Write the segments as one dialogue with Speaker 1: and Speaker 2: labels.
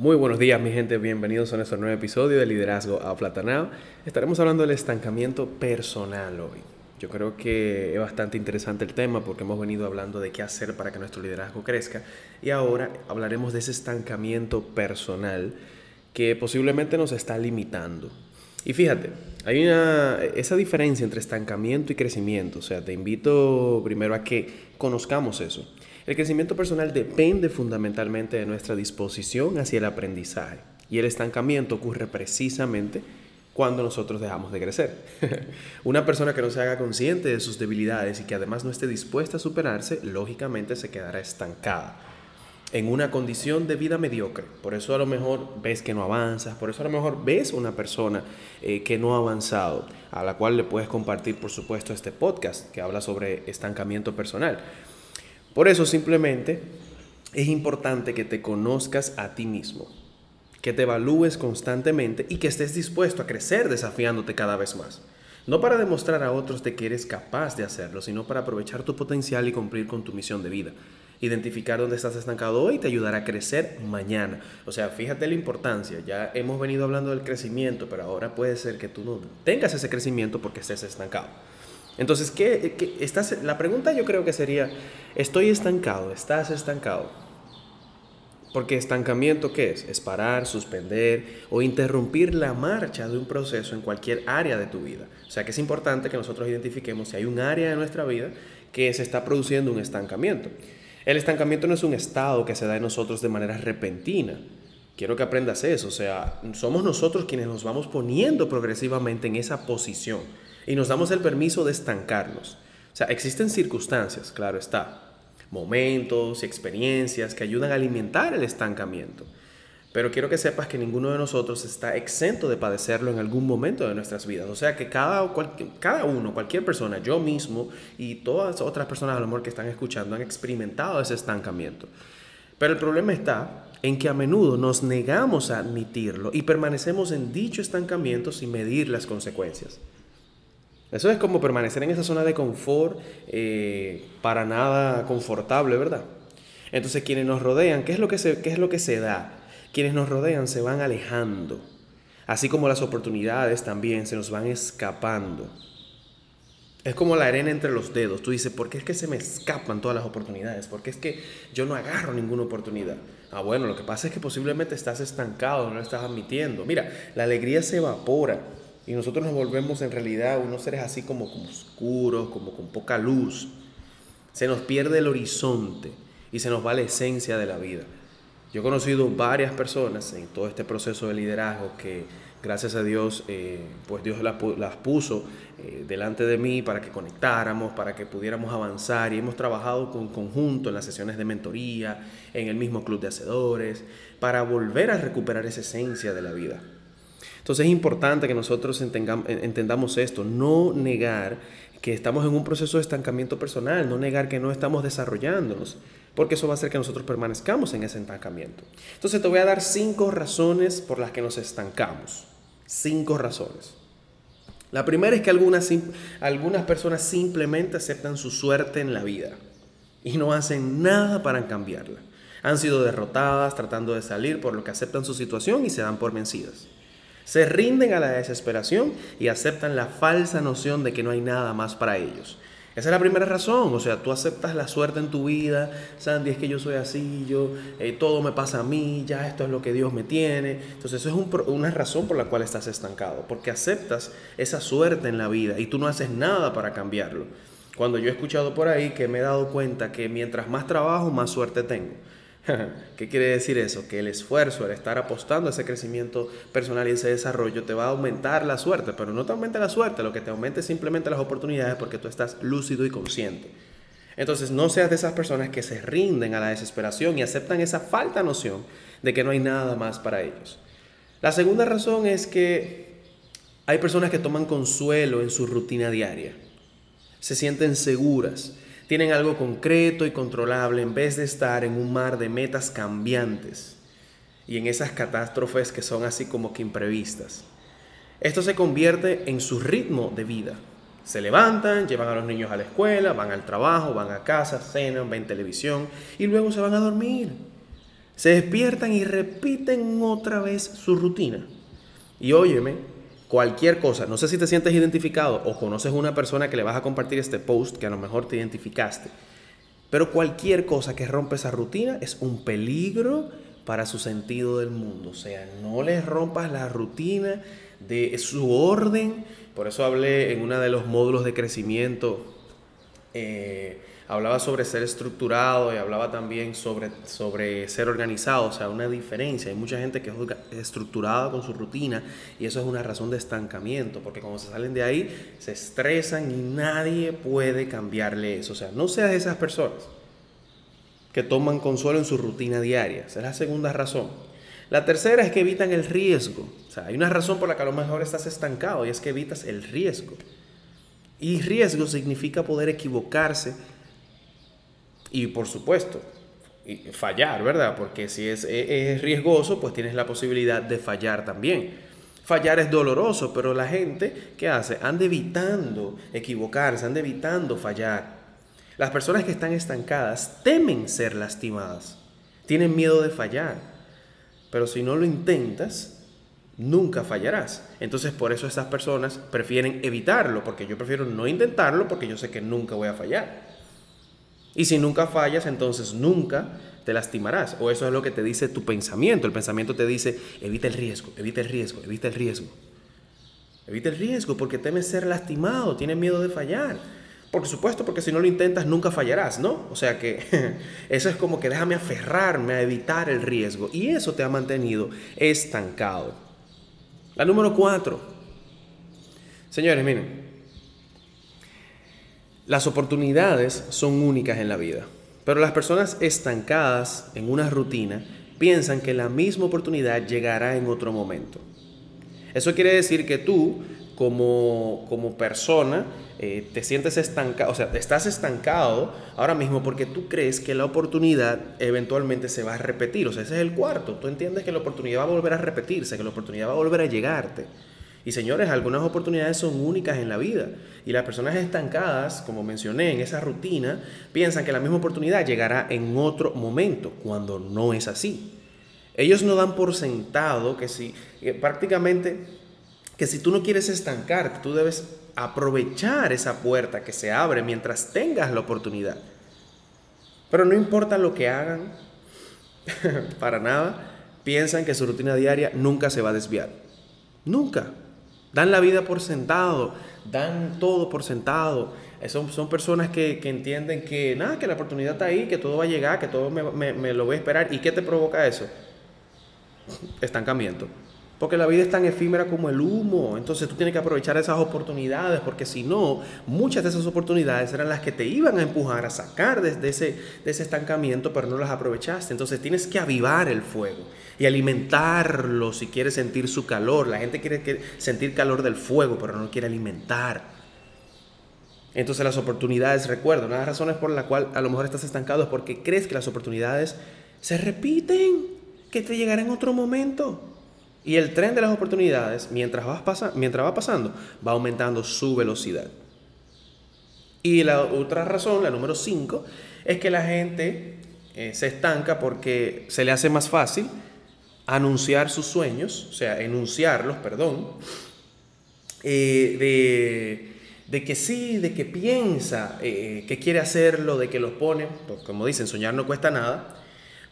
Speaker 1: Muy buenos días mi gente, bienvenidos a nuestro nuevo episodio de Liderazgo a Platanao. Estaremos hablando del estancamiento personal hoy. Yo creo que es bastante interesante el tema porque hemos venido hablando de qué hacer para que nuestro liderazgo crezca y ahora hablaremos de ese estancamiento personal que posiblemente nos está limitando. Y fíjate, hay una, esa diferencia entre estancamiento y crecimiento. O sea, te invito primero a que conozcamos eso. El crecimiento personal depende fundamentalmente de nuestra disposición hacia el aprendizaje y el estancamiento ocurre precisamente cuando nosotros dejamos de crecer. Una persona que no se haga consciente de sus debilidades y que además no esté dispuesta a superarse, lógicamente se quedará estancada en una condición de vida mediocre. Por eso a lo mejor ves que no avanzas, por eso a lo mejor ves una persona eh, que no ha avanzado, a la cual le puedes compartir, por supuesto, este podcast que habla sobre estancamiento personal. Por eso simplemente es importante que te conozcas a ti mismo, que te evalúes constantemente y que estés dispuesto a crecer desafiándote cada vez más. No para demostrar a otros de que eres capaz de hacerlo, sino para aprovechar tu potencial y cumplir con tu misión de vida. Identificar dónde estás estancado hoy te ayudará a crecer mañana. O sea, fíjate la importancia. Ya hemos venido hablando del crecimiento, pero ahora puede ser que tú no tengas ese crecimiento porque estés estancado. Entonces, ¿qué, estás, la pregunta yo creo que sería, ¿estoy estancado? ¿Estás estancado? Porque estancamiento, ¿qué es? Es parar, suspender o interrumpir la marcha de un proceso en cualquier área de tu vida. O sea que es importante que nosotros identifiquemos si hay un área de nuestra vida que se está produciendo un estancamiento. El estancamiento no es un estado que se da en nosotros de manera repentina. Quiero que aprendas eso. O sea, somos nosotros quienes nos vamos poniendo progresivamente en esa posición y nos damos el permiso de estancarnos. O sea, existen circunstancias, claro está, momentos y experiencias que ayudan a alimentar el estancamiento. Pero quiero que sepas que ninguno de nosotros está exento de padecerlo en algún momento de nuestras vidas. O sea que cada, cada uno, cualquier persona, yo mismo y todas otras personas al amor que están escuchando han experimentado ese estancamiento. Pero el problema está en que a menudo nos negamos a admitirlo y permanecemos en dicho estancamiento sin medir las consecuencias. Eso es como permanecer en esa zona de confort eh, para nada confortable, ¿verdad? Entonces quienes nos rodean, ¿qué es, lo que se, ¿qué es lo que se da? Quienes nos rodean se van alejando, así como las oportunidades también se nos van escapando. Es como la arena entre los dedos. Tú dices, ¿por qué es que se me escapan todas las oportunidades? ¿Por qué es que yo no agarro ninguna oportunidad? Ah, bueno, lo que pasa es que posiblemente estás estancado, no lo estás admitiendo. Mira, la alegría se evapora y nosotros nos volvemos en realidad unos seres así como, como oscuros, como con poca luz. Se nos pierde el horizonte y se nos va la esencia de la vida. Yo he conocido varias personas en todo este proceso de liderazgo que gracias a Dios, eh, pues Dios las, puso eh, delante de mí para que conectáramos, para que pudiéramos avanzar y hemos trabajado con conjunto en las sesiones de mentoría, en el mismo club de hacedores, para volver a recuperar esa esencia de la vida. Entonces es importante que nosotros entendamos esto, no negar que estamos en un proceso de estancamiento personal, no negar que no estamos desarrollándonos, porque eso va a hacer que nosotros permanezcamos en ese estancamiento. Entonces te voy a dar cinco razones por las que nos estancamos. Cinco razones. La primera es que algunas, algunas personas simplemente aceptan su suerte en la vida y no hacen nada para cambiarla. Han sido derrotadas tratando de salir por lo que aceptan su situación y se dan por vencidas. Se rinden a la desesperación y aceptan la falsa noción de que no hay nada más para ellos. Esa es la primera razón, o sea, tú aceptas la suerte en tu vida, Sandy, es que yo soy así, yo, eh, todo me pasa a mí, ya esto es lo que Dios me tiene. Entonces eso es una razón por la cual estás estancado, porque aceptas esa suerte en la vida y tú no haces nada para cambiarlo. Cuando yo he escuchado por ahí que me he dado cuenta que mientras más trabajo, más suerte tengo. ¿Qué quiere decir eso? Que el esfuerzo, el estar apostando a ese crecimiento personal y ese desarrollo te va a aumentar la suerte, pero no te aumenta la suerte, lo que te aumenta es simplemente las oportunidades porque tú estás lúcido y consciente. Entonces no seas de esas personas que se rinden a la desesperación y aceptan esa falta noción de que no hay nada más para ellos. La segunda razón es que hay personas que toman consuelo en su rutina diaria. Se sienten seguras, tienen algo concreto y controlable en vez de estar en un mar de metas cambiantes y en esas catástrofes que son así como que imprevistas. Esto se convierte en su ritmo de vida. Se levantan, llevan a los niños a la escuela, van al trabajo, van a casa, cenan, ven televisión y luego se van a dormir. Se despiertan y repiten otra vez su rutina. Y óyeme, cualquier cosa, no sé si te sientes identificado o conoces una persona que le vas a compartir este post que a lo mejor te identificaste, pero cualquier cosa que rompe esa rutina es un peligro para su sentido del mundo. O sea, no les rompas la rutina de su orden. Por eso hablé en uno de los módulos de crecimiento. Eh, hablaba sobre ser estructurado y hablaba también sobre, sobre ser organizado, o sea, una diferencia. Hay mucha gente que es estructurada con su rutina y eso es una razón de estancamiento, porque cuando se salen de ahí se estresan y nadie puede cambiarle eso. O sea, no seas esas personas que toman consuelo en su rutina diaria. Esa es la segunda razón. La tercera es que evitan el riesgo. O sea, hay una razón por la que a lo mejor estás estancado y es que evitas el riesgo. Y riesgo significa poder equivocarse y por supuesto, fallar, ¿verdad? Porque si es, es, riesgoso, pues tienes la posibilidad de fallar también. Fallar es doloroso, pero la gente, ¿qué hace? Anda evitando equivocarse, anda evitando fallar. Las personas que están estancadas temen ser lastimadas, tienen miedo de fallar, pero si no lo intentas, nunca fallarás. Entonces por eso estas personas prefieren evitarlo, porque yo prefiero no intentarlo porque yo sé que nunca voy a fallar. Y si nunca fallas, entonces nunca te lastimarás. O eso es lo que te dice tu pensamiento. El pensamiento te dice, evita el riesgo, evita el riesgo, evita el riesgo. Evita el riesgo porque temes ser lastimado, tienes miedo de fallar. Por supuesto, porque si no lo intentas nunca fallarás, ¿no? O sea que eso es como que déjame aferrarme a evitar el riesgo. Y eso te ha mantenido estancado. La número cuatro. Señores, miren, las oportunidades son únicas en la vida, pero las personas estancadas en una rutina piensan que la misma oportunidad llegará en otro momento. Eso quiere decir que tú, como, como persona, eh, te sientes estancado, o sea, estás estancado ahora mismo porque tú crees que la oportunidad eventualmente se va a repetir. O sea, ese es el cuarto. Tú entiendes que la oportunidad va a volver a repetirse, que la oportunidad va a volver a llegarte. Y señores, algunas oportunidades son únicas en la vida. Y las personas estancadas, como mencioné en esa rutina, piensan que la misma oportunidad llegará en otro momento, cuando no es así. Ellos no dan por sentado que si, prácticamente, que si tú no quieres estancarte, tú debes aprovechar esa puerta que se abre mientras tengas la oportunidad. Pero no importa lo que hagan, para nada, piensan que su rutina diaria nunca se va a desviar. Nunca. Dan la vida por sentado, dan todo por sentado. Son, son personas que, entienden que nada, que la oportunidad está ahí, que todo va a llegar, que todo me, me lo voy a esperar. ¿Y qué te provoca eso? Estancamiento. Porque la vida es tan efímera como el humo. Entonces tú tienes que aprovechar esas oportunidades, porque si no, muchas de esas oportunidades eran las que te iban a empujar a sacar de, ese, estancamiento, pero no las aprovechaste. Entonces tienes que avivar el fuego y alimentarlo si quieres sentir su calor. La gente quiere sentir calor del fuego, pero no quiere alimentar. Entonces las oportunidades, recuerdo, una de las razones por la cual a lo mejor estás estancado es porque crees que las oportunidades se repiten, que te llegarán en otro momento. Y el tren de las oportunidades, mientras, vas mientras va pasando, va aumentando su velocidad. Y la otra razón, la número 5, es que la gente eh, se estanca porque se le hace más fácil anunciar sus sueños, o sea, enunciarlos, perdón, eh, de, de, que sí, de que piensa eh, que quiere hacerlo, de que los pone, pues, como dicen, soñar no cuesta nada,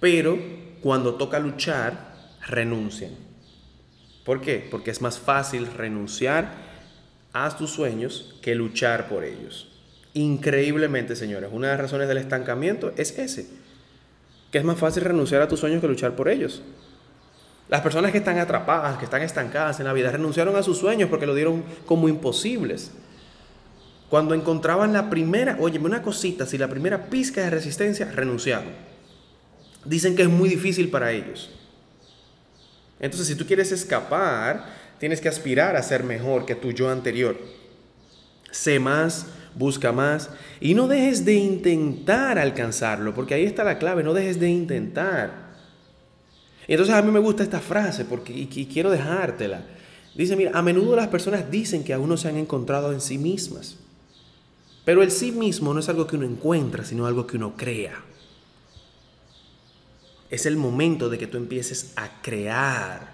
Speaker 1: pero cuando toca luchar, renuncian. ¿Por qué? Porque es más fácil renunciar a tus sueños que luchar por ellos. Increíblemente, señores, una de las razones del estancamiento es ese, que es más fácil renunciar a tus sueños que luchar por ellos. Las personas que están atrapadas, que están estancadas en la vida, renunciaron a sus sueños porque lo dieron como imposibles. Cuando encontraban la primera, óyeme una cosita, si la primera pizca de resistencia, renunciaban. Dicen que es muy difícil para ellos. Entonces, si tú quieres escapar, tienes que aspirar a ser mejor que tu yo anterior. Sé más, busca más y no dejes de intentar alcanzarlo, porque ahí está la clave, no dejes de intentar. Entonces a mí me gusta esta frase porque y quiero dejártela. Dice, mira, a menudo las personas dicen que aún no se han encontrado en sí mismas. Pero el sí mismo no es algo que uno encuentra, sino algo que uno crea. Es el momento de que tú empieces a crear.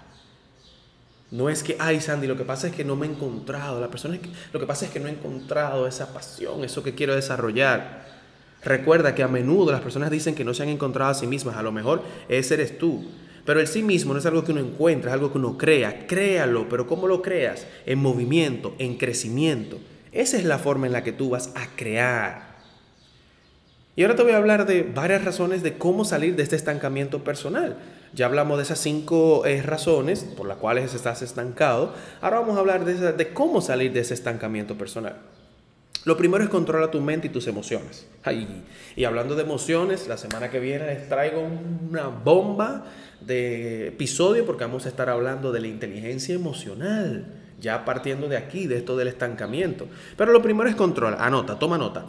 Speaker 1: No es que, ay Sandy, lo que pasa es que no me he encontrado. La persona que, lo que pasa es que no he encontrado esa pasión, eso que quiero desarrollar. Recuerda que a menudo las personas dicen que no se han encontrado a sí mismas. A lo mejor ese eres tú. Pero el sí mismo no es algo que uno encuentra, es algo que uno crea. Créalo, pero ¿cómo lo creas? En movimiento, en crecimiento. Esa es la forma en la que tú vas a crear. Y ahora te voy a hablar de varias razones de cómo salir de este estancamiento personal. Ya hablamos de esas cinco eh, razones por las cuales estás estancado. Ahora vamos a hablar de, cómo salir de ese estancamiento personal. Lo primero es controlar tu mente y tus emociones. y hablando de emociones, la semana que viene les traigo una bomba de episodio porque vamos a estar hablando de la inteligencia emocional ya partiendo de aquí, de esto del estancamiento. Pero lo primero es controlar, anota, toma nota,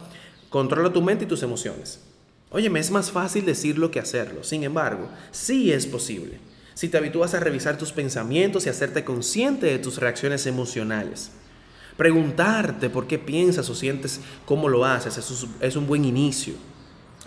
Speaker 1: controla tu mente y tus emociones. Oye, me es más fácil decirlo que hacerlo, sin embargo, sí es posible. Si te habitúas a revisar tus pensamientos y hacerte consciente de tus reacciones emocionales. Preguntarte por qué piensas o sientes cómo lo haces es un buen inicio.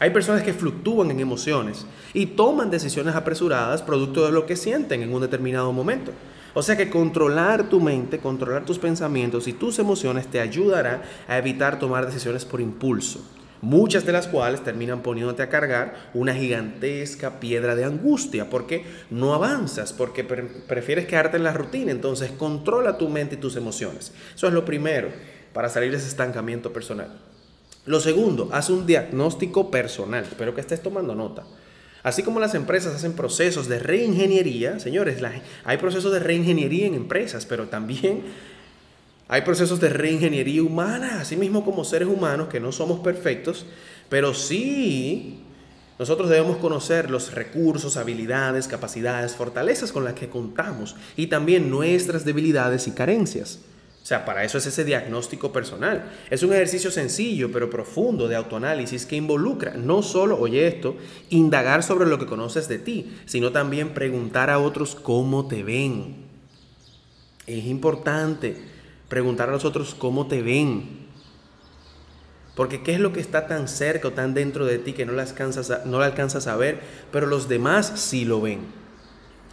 Speaker 1: Hay personas que fluctúan en emociones y toman decisiones apresuradas producto de lo que sienten en un determinado momento. O sea que controlar tu mente, controlar tus pensamientos y tus emociones te ayudará a evitar tomar decisiones por impulso, muchas de las cuales terminan poniéndote a cargar una gigantesca piedra de angustia, porque no avanzas, porque prefieres quedarte en la rutina. Entonces controla tu mente y tus emociones. Eso es lo primero para salir de ese estancamiento personal. Lo segundo, haz un diagnóstico personal. Espero que estés tomando nota. Así como las empresas hacen procesos de reingeniería, señores, hay procesos de reingeniería en empresas, pero también hay procesos de reingeniería humana, así mismo como seres humanos que no somos perfectos, pero sí nosotros debemos conocer los recursos, habilidades, capacidades, fortalezas con las que contamos y también nuestras debilidades y carencias. O sea, para eso es ese diagnóstico personal. Es un ejercicio sencillo pero profundo de autoanálisis que involucra no solo, oye esto, indagar sobre lo que conoces de ti, sino también preguntar a otros cómo te ven. Es importante preguntar a los otros cómo te ven. Porque qué es lo que está tan cerca o tan dentro de ti que no lo alcanzas a, no alcanzas a ver, pero los demás sí lo ven.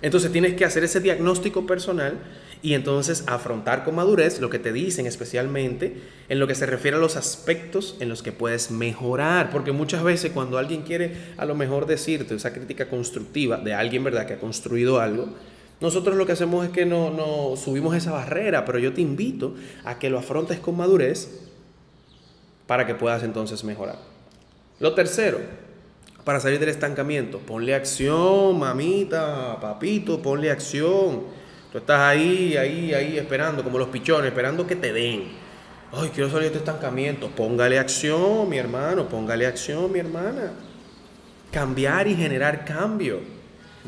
Speaker 1: Entonces tienes que hacer ese diagnóstico personal y entonces afrontar con madurez lo que te dicen, especialmente en lo que se refiere a los aspectos en los que puedes mejorar, porque muchas veces cuando alguien quiere a lo mejor decirte esa crítica constructiva de alguien, ¿verdad?, que ha construido algo, nosotros lo que hacemos es que no, no subimos esa barrera, pero yo te invito a que lo afrontes con madurez para que puedas entonces mejorar. Lo tercero, para salir del estancamiento, ponle acción, mamita, papito, ponle acción. Tú estás ahí, ahí, ahí esperando, como los pichones, esperando que te den. Ay, quiero salir de este estancamiento. Póngale acción, mi hermano, póngale acción, mi hermana. Cambiar y generar cambio.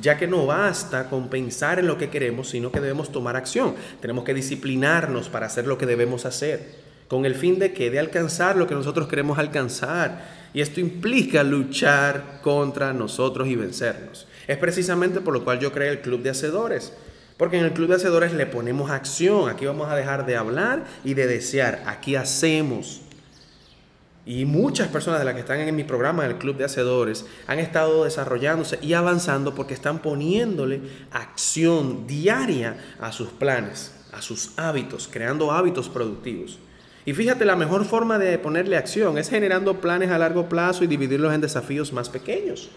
Speaker 1: Ya que no basta con pensar en lo que queremos, sino que debemos tomar acción. Tenemos que disciplinarnos para hacer lo que debemos hacer. Con el fin de que de alcanzar lo que nosotros queremos alcanzar. Y esto implica luchar contra nosotros y vencernos. Es precisamente por lo cual yo creé el Club de Hacedores porque en el Club de Hacedores le ponemos acción. Aquí vamos a dejar de hablar y de desear. Aquí hacemos. Y muchas personas de las que están en mi programa del Club de Hacedores han estado desarrollándose y avanzando porque están poniéndole acción diaria a sus planes, a sus hábitos, creando hábitos productivos. Y fíjate, la mejor forma de ponerle acción es generando planes a largo plazo y dividirlos en desafíos más pequeños,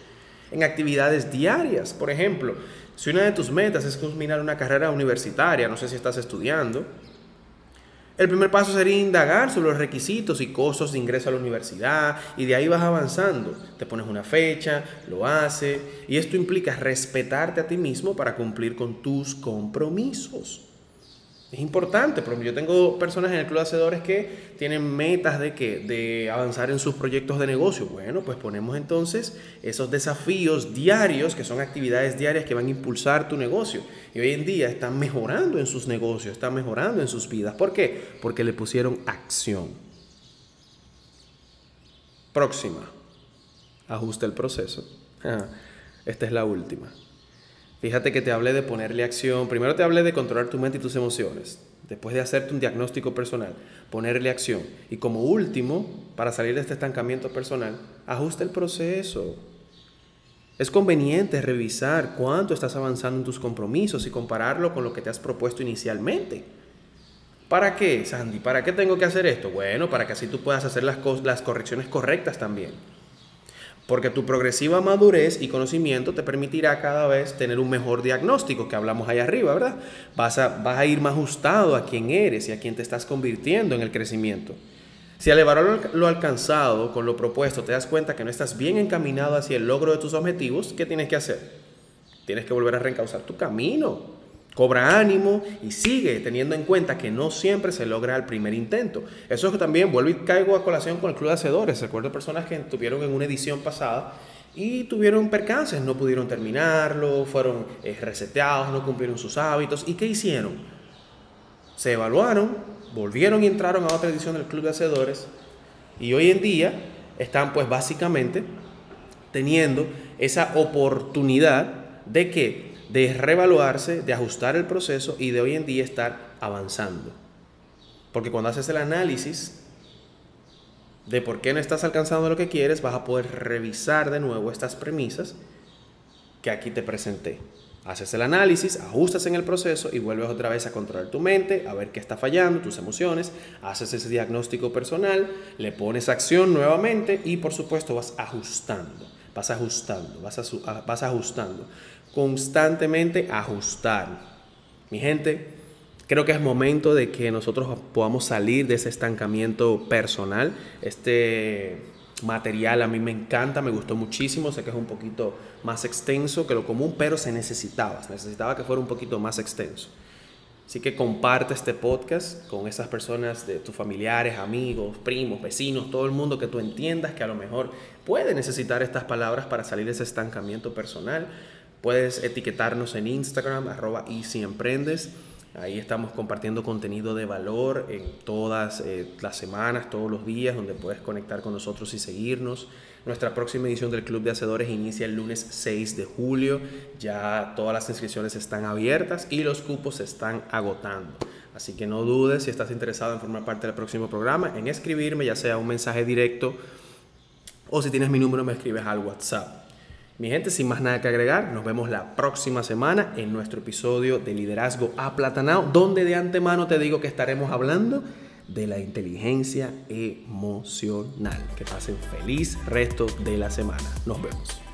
Speaker 1: en actividades diarias. Por ejemplo, si una de tus metas es culminar una carrera universitaria, no sé si estás estudiando, el primer paso sería indagar sobre los requisitos y costos de ingreso a la universidad y de ahí vas avanzando. Te pones una fecha, lo haces y esto implica respetarte a ti mismo para cumplir con tus compromisos. Es importante, por ejemplo, yo tengo personas en el club de hacedores que tienen metas de que de avanzar en sus proyectos de negocio. Bueno, pues ponemos entonces esos desafíos diarios, que son actividades diarias que van a impulsar tu negocio. Y hoy en día están mejorando en sus negocios, están mejorando en sus vidas. ¿Por qué? Porque le pusieron acción. Próxima. Ajusta el proceso. Esta es la última. Fíjate que te hablé de ponerle acción. Primero te hablé de controlar tu mente y tus emociones. Después de hacerte un diagnóstico personal, ponerle acción. Y como último, para salir de este estancamiento personal, ajusta el proceso. Es conveniente revisar cuánto estás avanzando en tus compromisos y compararlo con lo que te has propuesto inicialmente. ¿Para qué, Sandy? ¿Para qué tengo que hacer esto? Bueno, para que así tú puedas hacer las, las correcciones correctas también. Porque tu progresiva madurez y conocimiento te permitirá cada vez tener un mejor diagnóstico, que hablamos ahí arriba, ¿verdad? Vas a, vas a ir más ajustado a quién eres y a quién te estás convirtiendo en el crecimiento. Si al evaluar lo alcanzado con lo propuesto te das cuenta que no estás bien encaminado hacia el logro de tus objetivos, ¿qué tienes que hacer? Tienes que volver a reencauzar tu camino. Cobra ánimo y sigue teniendo en cuenta que no siempre se logra al primer intento. Eso es que también vuelvo y caigo a colación con el Club de Hacedores. Recuerdo personas que estuvieron en una edición pasada y tuvieron percances, no pudieron terminarlo, fueron eh, reseteados, no cumplieron sus hábitos. ¿Y qué hicieron? Se evaluaron, volvieron y entraron a otra edición del Club de Hacedores y hoy en día están pues básicamente teniendo esa oportunidad de que de reevaluarse, de ajustar el proceso y de hoy en día estar avanzando. Porque cuando haces el análisis de por qué no estás alcanzando lo que quieres, vas a poder revisar de nuevo estas premisas que aquí te presenté. Haces el análisis, ajustas en el proceso y vuelves otra vez a controlar tu mente, a ver qué está fallando, tus emociones, haces ese diagnóstico personal, le pones acción nuevamente y por supuesto vas ajustando, vas ajustando, vas, vas ajustando constantemente ajustar. Mi gente, creo que es momento de que nosotros podamos salir de ese estancamiento personal. Este material a mí me encanta, me gustó muchísimo, sé que es un poquito más extenso que lo común, pero se necesitaba, se necesitaba que fuera un poquito más extenso. Así que comparte este podcast con esas personas de tus familiares, amigos, primos, vecinos, todo el mundo que tú entiendas que a lo mejor puede necesitar estas palabras para salir de ese estancamiento personal. Puedes etiquetarnos en Instagram, arroba y. Ahí estamos compartiendo contenido de valor en todas eh, las semanas, todos los días, donde puedes conectar con nosotros y seguirnos. Nuestra próxima edición del Club de Hacedores inicia el lunes 6 de julio. Ya todas las inscripciones están abiertas y los cupos se están agotando. Así que no dudes si estás interesado en formar parte del próximo programa, en escribirme, ya sea un mensaje directo o si tienes mi número me escribes al WhatsApp. Mi gente, sin más nada que agregar, nos vemos la próxima semana en nuestro episodio de Liderazgo Aplatanado, donde de antemano te digo que estaremos hablando de la inteligencia emocional. Que pasen feliz resto de la semana. Nos vemos.